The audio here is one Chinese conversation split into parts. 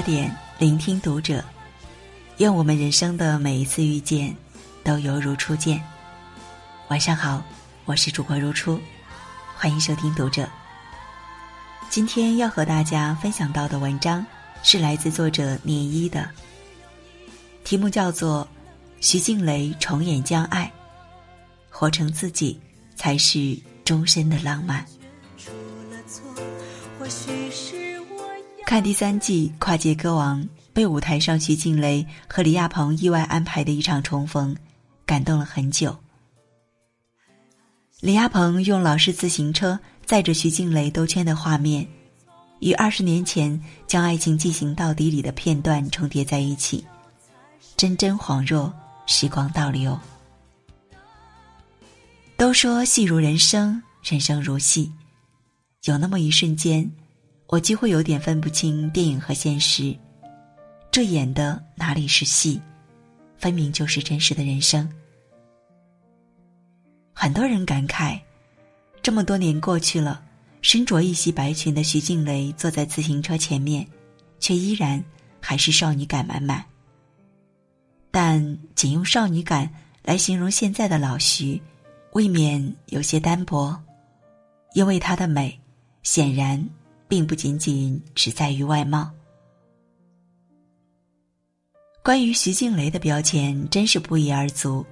八点，聆听读者。愿我们人生的每一次遇见，都犹如初见。晚上好，我是主播如初，欢迎收听读者。今天要和大家分享到的文章是来自作者聂一的，题目叫做《徐静蕾重演将爱》，活成自己才是终身的浪漫。看第三季《跨界歌王》，被舞台上徐静蕾和李亚鹏意外安排的一场重逢，感动了很久。李亚鹏用老式自行车载着徐静蕾兜圈的画面，与二十年前将爱情进行到底里的片段重叠在一起，真真恍若时光倒流。都说戏如人生，人生如戏，有那么一瞬间。我几乎有点分不清电影和现实，这演的哪里是戏，分明就是真实的人生。很多人感慨，这么多年过去了，身着一袭白裙的徐静蕾坐在自行车前面，却依然还是少女感满满。但仅用少女感来形容现在的老徐，未免有些单薄，因为她的美，显然。并不仅仅只在于外貌。关于徐静蕾的标签真是不一而足：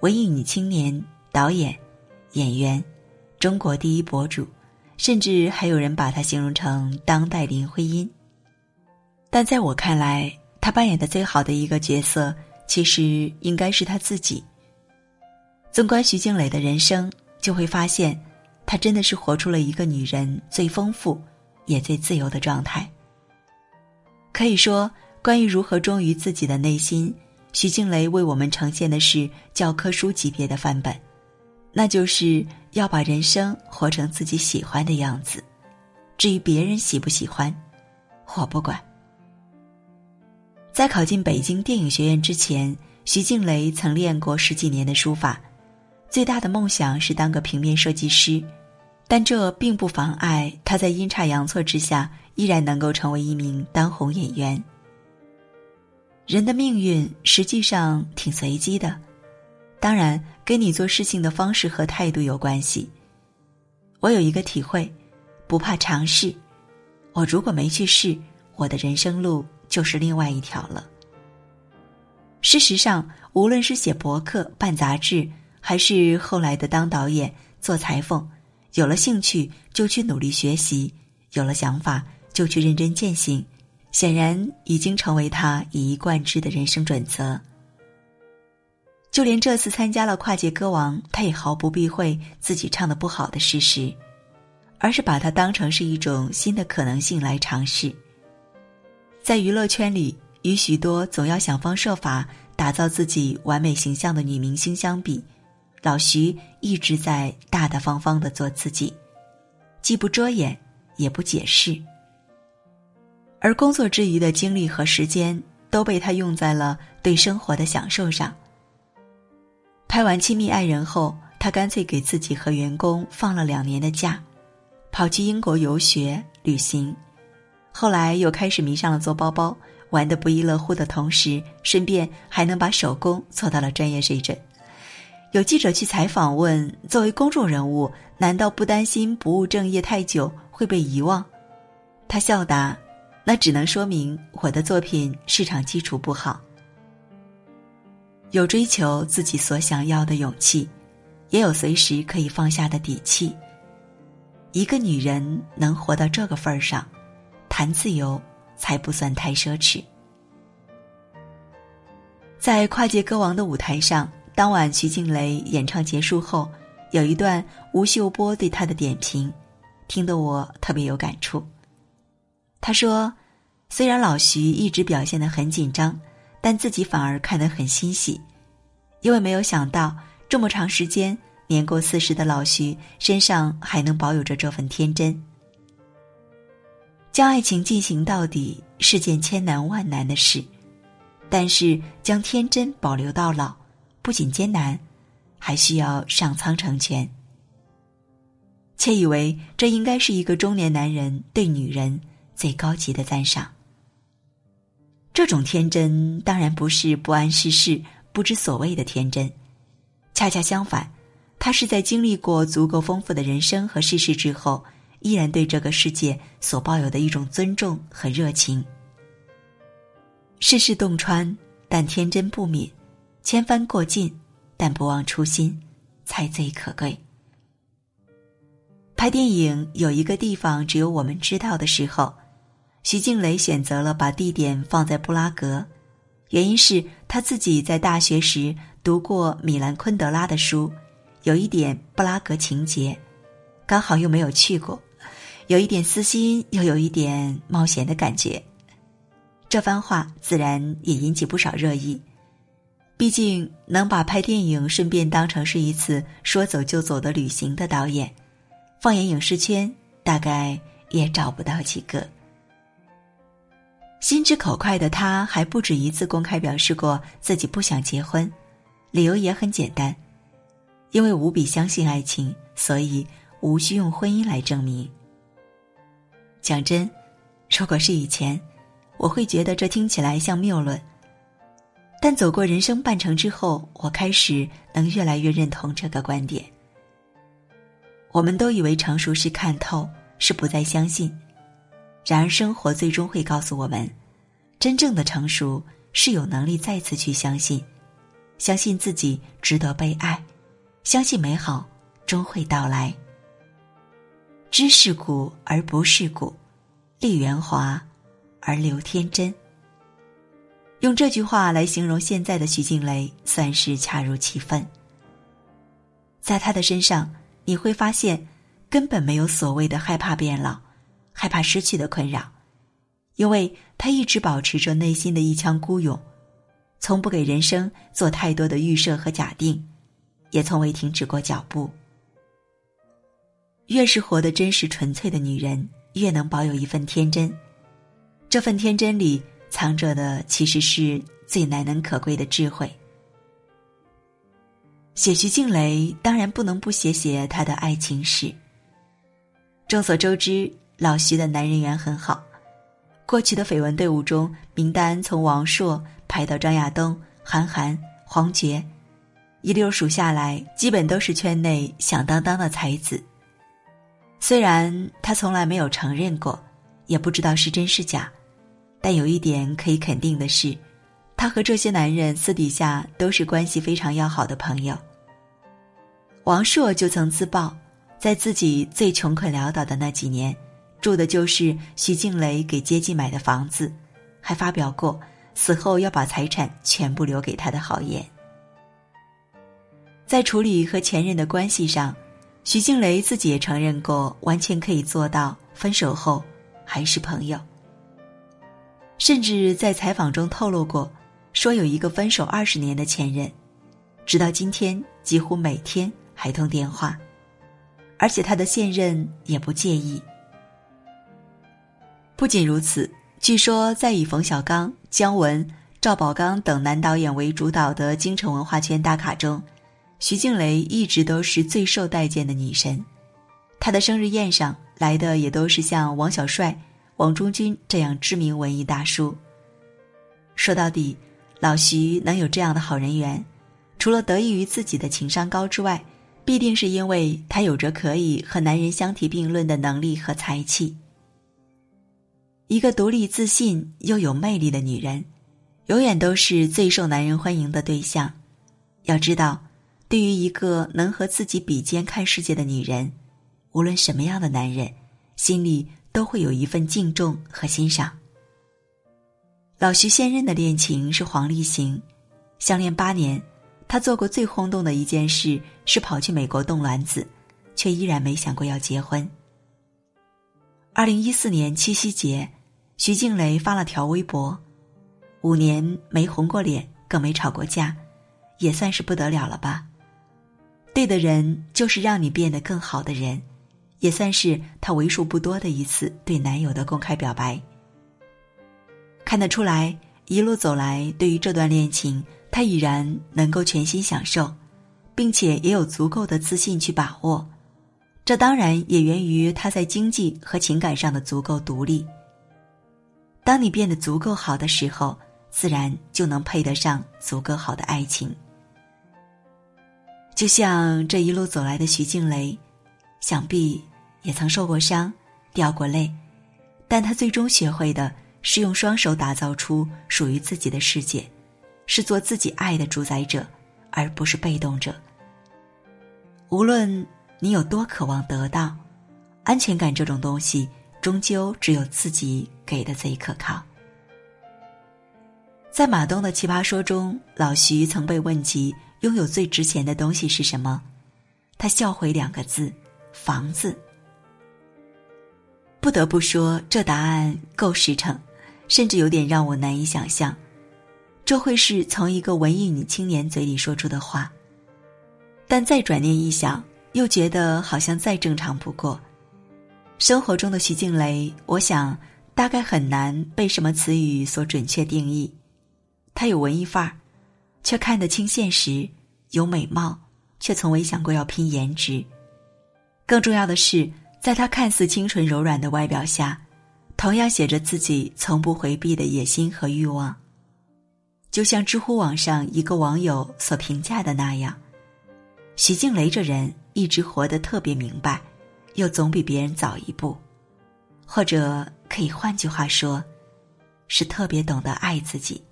文艺女青年、导演、演员、中国第一博主，甚至还有人把她形容成当代林徽因。但在我看来，她扮演的最好的一个角色，其实应该是她自己。纵观徐静蕾的人生，就会发现。她真的是活出了一个女人最丰富，也最自由的状态。可以说，关于如何忠于自己的内心，徐静蕾为我们呈现的是教科书级别的范本，那就是要把人生活成自己喜欢的样子。至于别人喜不喜欢，我不管。在考进北京电影学院之前，徐静蕾曾练过十几年的书法，最大的梦想是当个平面设计师。但这并不妨碍他在阴差阳错之下依然能够成为一名当红演员。人的命运实际上挺随机的，当然跟你做事情的方式和态度有关系。我有一个体会，不怕尝试。我如果没去试，我的人生路就是另外一条了。事实上，无论是写博客、办杂志，还是后来的当导演、做裁缝。有了兴趣就去努力学习，有了想法就去认真践行，显然已经成为他一以贯之的人生准则。就连这次参加了跨界歌王，他也毫不避讳自己唱的不好的事实，而是把它当成是一种新的可能性来尝试。在娱乐圈里，与许多总要想方设法打造自己完美形象的女明星相比。老徐一直在大大方方的做自己，既不遮掩，也不解释。而工作之余的精力和时间都被他用在了对生活的享受上。拍完《亲密爱人》后，他干脆给自己和员工放了两年的假，跑去英国游学旅行。后来又开始迷上了做包包，玩得不亦乐乎的同时，顺便还能把手工做到了专业水准。有记者去采访，问：“作为公众人物，难道不担心不务正业太久会被遗忘？”他笑答：“那只能说明我的作品市场基础不好。有追求自己所想要的勇气，也有随时可以放下的底气。一个女人能活到这个份儿上，谈自由才不算太奢侈。”在跨界歌王的舞台上。当晚，徐静蕾演唱结束后，有一段吴秀波对她的点评，听得我特别有感触。他说：“虽然老徐一直表现得很紧张，但自己反而看得很欣喜，因为没有想到这么长时间，年过四十的老徐身上还能保有着这份天真。将爱情进行到底是件千难万难的事，但是将天真保留到老。”不仅艰难，还需要上苍成全。窃以为这应该是一个中年男人对女人最高级的赞赏。这种天真当然不是不谙世事、不知所谓的天真，恰恰相反，他是在经历过足够丰富的人生和世事之后，依然对这个世界所抱有的一种尊重和热情。世事洞穿，但天真不泯；千帆过尽，但不忘初心，才最可贵。拍电影有一个地方只有我们知道的时候。徐静蕾选择了把地点放在布拉格，原因是他自己在大学时读过米兰昆德拉的书，有一点布拉格情节，刚好又没有去过，有一点私心，又有一点冒险的感觉。这番话自然也引起不少热议。毕竟能把拍电影顺便当成是一次说走就走的旅行的导演，放眼影视圈，大概也找不到几个。心直口快的他，还不止一次公开表示过自己不想结婚，理由也很简单，因为无比相信爱情，所以无需用婚姻来证明。讲真，如果是以前，我会觉得这听起来像谬论。但走过人生半程之后，我开始能越来越认同这个观点。我们都以为成熟是看透，是不再相信。然而，生活最终会告诉我们，真正的成熟是有能力再次去相信，相信自己值得被爱，相信美好终会到来。知世故而不世故，立圆滑而留天真。用这句话来形容现在的徐静蕾，算是恰如其分。在她的身上，你会发现，根本没有所谓的害怕变老。害怕失去的困扰，因为他一直保持着内心的一腔孤勇，从不给人生做太多的预设和假定，也从未停止过脚步。越是活得真实纯粹的女人，越能保有一份天真，这份天真里藏着的其实是最难能可贵的智慧。写徐静蕾，当然不能不写写她的爱情史。众所周知。老徐的男人缘很好，过去的绯闻队伍中，名单从王朔排到张亚东、韩寒、黄觉，一溜数下来，基本都是圈内响当当的才子。虽然他从来没有承认过，也不知道是真是假，但有一点可以肯定的是，他和这些男人私底下都是关系非常要好的朋友。王朔就曾自曝，在自己最穷困潦倒的那几年。住的就是徐静蕾给接济买的房子，还发表过死后要把财产全部留给他的豪言。在处理和前任的关系上，徐静蕾自己也承认过，完全可以做到分手后还是朋友。甚至在采访中透露过，说有一个分手二十年的前任，直到今天几乎每天还通电话，而且他的现任也不介意。不仅如此，据说在以冯小刚、姜文、赵宝刚等男导演为主导的京城文化圈大咖中，徐静蕾一直都是最受待见的女神。她的生日宴上来的也都是像王小帅、王中军这样知名文艺大叔。说到底，老徐能有这样的好人缘，除了得益于自己的情商高之外，必定是因为他有着可以和男人相提并论的能力和才气。一个独立自信又有魅力的女人，永远都是最受男人欢迎的对象。要知道，对于一个能和自己比肩看世界的女人，无论什么样的男人，心里都会有一份敬重和欣赏。老徐现任的恋情是黄立行，相恋八年，他做过最轰动的一件事是跑去美国冻卵子，却依然没想过要结婚。二零一四年七夕节。徐静蕾发了条微博，五年没红过脸，更没吵过架，也算是不得了了吧？对的人就是让你变得更好的人，也算是她为数不多的一次对男友的公开表白。看得出来，一路走来，对于这段恋情，她已然能够全心享受，并且也有足够的自信去把握。这当然也源于她在经济和情感上的足够独立。当你变得足够好的时候，自然就能配得上足够好的爱情。就像这一路走来的徐静蕾，想必也曾受过伤，掉过泪，但他最终学会的是用双手打造出属于自己的世界，是做自己爱的主宰者，而不是被动者。无论你有多渴望得到，安全感这种东西，终究只有自己给的最可靠。在马东的《奇葩说》中，老徐曾被问及。拥有最值钱的东西是什么？他笑回两个字：房子。不得不说，这答案够实诚，甚至有点让我难以想象，这会是从一个文艺女青年嘴里说出的话。但再转念一想，又觉得好像再正常不过。生活中的徐静蕾，我想大概很难被什么词语所准确定义。她有文艺范儿。却看得清现实，有美貌，却从未想过要拼颜值。更重要的是，在他看似清纯柔软的外表下，同样写着自己从不回避的野心和欲望。就像知乎网上一个网友所评价的那样，徐静蕾这人一直活得特别明白，又总比别人早一步，或者可以换句话说，是特别懂得爱自己。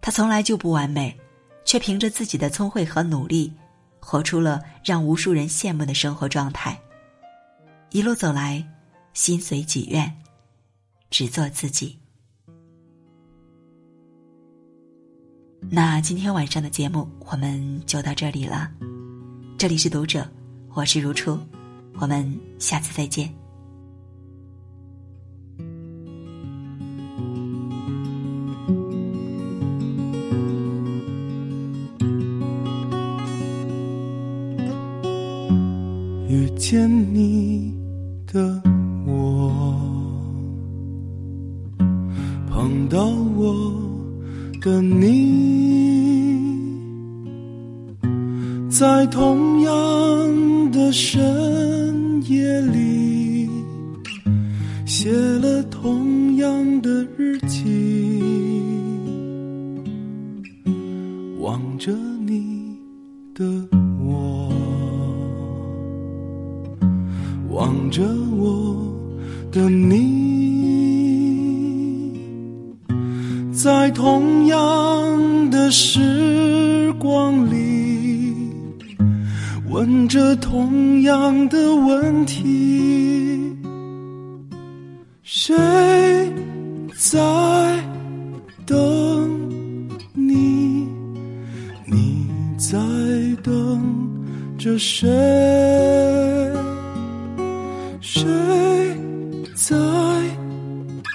他从来就不完美，却凭着自己的聪慧和努力，活出了让无数人羡慕的生活状态。一路走来，心随己愿，只做自己。那今天晚上的节目我们就到这里了，这里是读者，我是如初，我们下次再见。遇见你望着你的我。望着我的你，在同样的时光里，问着同样的问题：谁着谁？谁在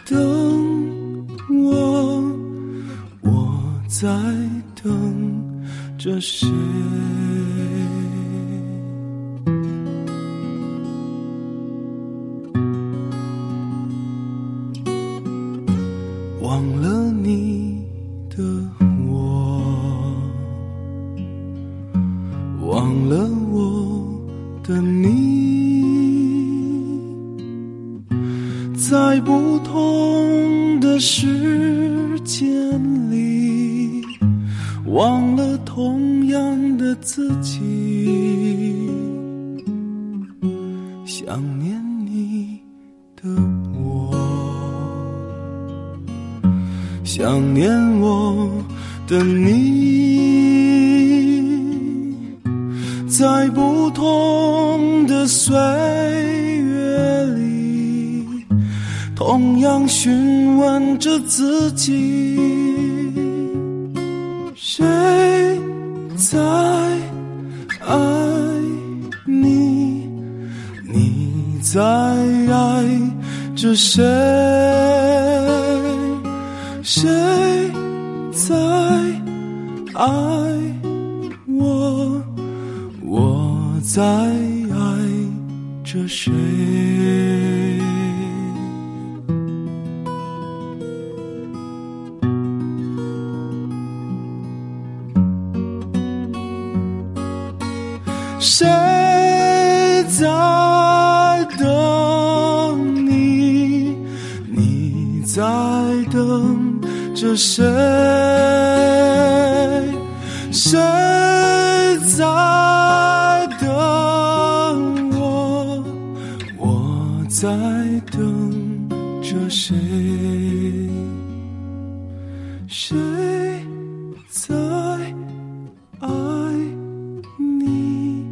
等我？我在等着谁？忘了你的忘了我的你。在不同的时间里，忘了同样的自己。想念你的我，想念我的你，在不同的岁月里。同样询问着自己，谁在爱你？你在爱着谁？谁在爱我？我在爱着谁？谁在等你？你在等着谁？谁等着谁？谁在爱你？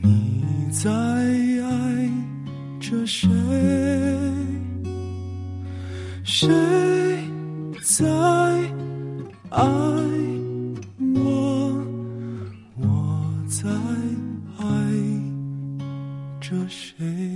你在爱着谁？谁在爱我？我在爱着谁？